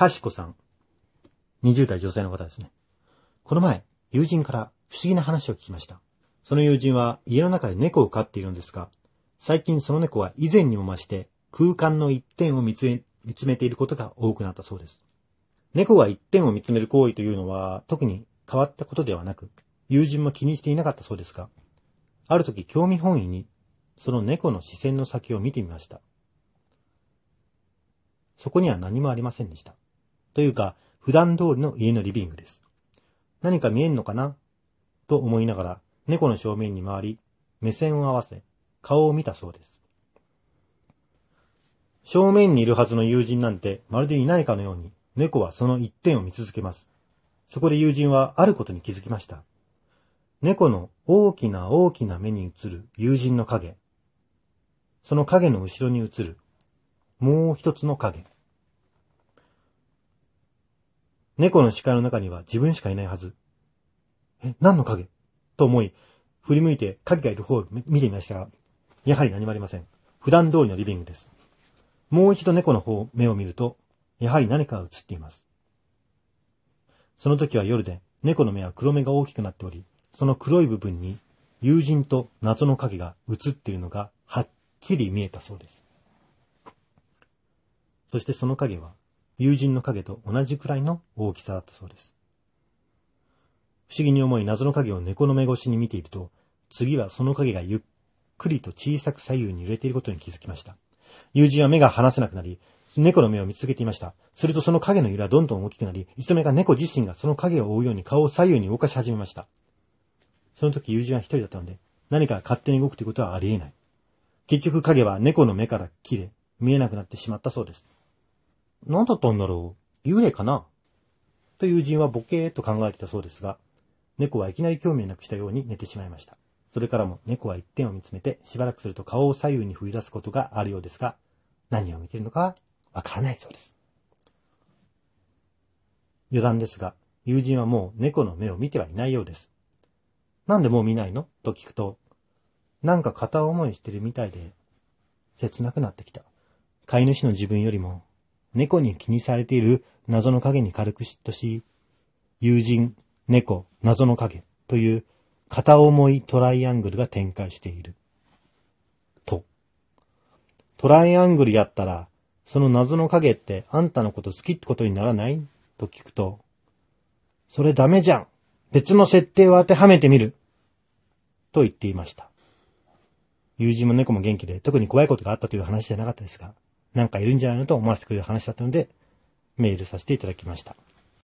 かしこさん。20代女性の方ですね。この前、友人から不思議な話を聞きました。その友人は家の中で猫を飼っているんですが、最近その猫は以前にも増して空間の一点を見つめ見つめていることが多くなったそうです。猫が一点を見つめる行為というのは特に変わったことではなく、友人も気にしていなかったそうですが、ある時興味本位にその猫の視線の先を見てみました。そこには何もありませんでした。というか、普段通りの家のリビングです。何か見えんのかな？と思いながら、猫の正面に回り、目線を合わせ、顔を見たそうです。正面にいるはずの友人なんて、まるでいないかのように、猫はその一点を見続けます。そこで友人はあることに気づきました。猫の大きな大きな目に映る友人の影。その影の後ろに映る、もう一つの影。猫の視界の中には自分しかいないはず。え、何の影？と思い、振り向いて影がいる方を見てみましたが、やはり何もありません。普段通りのリビングです。もう一度猫の方、目を見ると、やはり何かが映っています。その時は夜で、猫の目は黒目が大きくなっており、その黒い部分に友人と謎の影が映っているのがはっきり見えたそうです。そしてその影は友人の影と同じくらいの大きさだったそうです。不思議に思い謎の影を猫の目越しに見ていると、次はその影がゆっくりと小さく左右に揺れていることに気づきました。友人は目が離せなくなり、猫の目を見つけていました。するとその影の揺れはどんどん大きくなり、いつの間にか猫自身がその影を追うように顔を左右に動かし始めました。その時友人は一人だったので、何か勝手に動くということはありえない。結局影は猫の目から切れ、見えなくなってしまったそうです。何だったんだろう？幽霊かな？と友人はボケーと考えてたそうですが、猫はいきなり興味なくしたように寝てしまいました。それからも猫は一点を見つめてしばらくすると顔を左右に振り出すことがあるようですが、何を見てるのかわからないそうです。余談ですが、友人はもう猫の目を見てはいないようです。なんでもう見ないの？と聞くと、なんか片思いしてるみたいで、切なくなってきた。飼い主の自分よりも、猫に気にされている謎の影に軽く嫉妬し、友人、猫、謎の影という片思いトライアングルが展開している。と。トライアングルやったら、その謎の影ってあんたのこと好きってことにならない？と聞くと、それダメじゃん別の設定を当てはめてみると言っていました。友人も猫も元気で特に怖いことがあったという話じゃなかったですが、なんかいるんじゃないのと思わせてくれる話だったので、メールさせていただきました。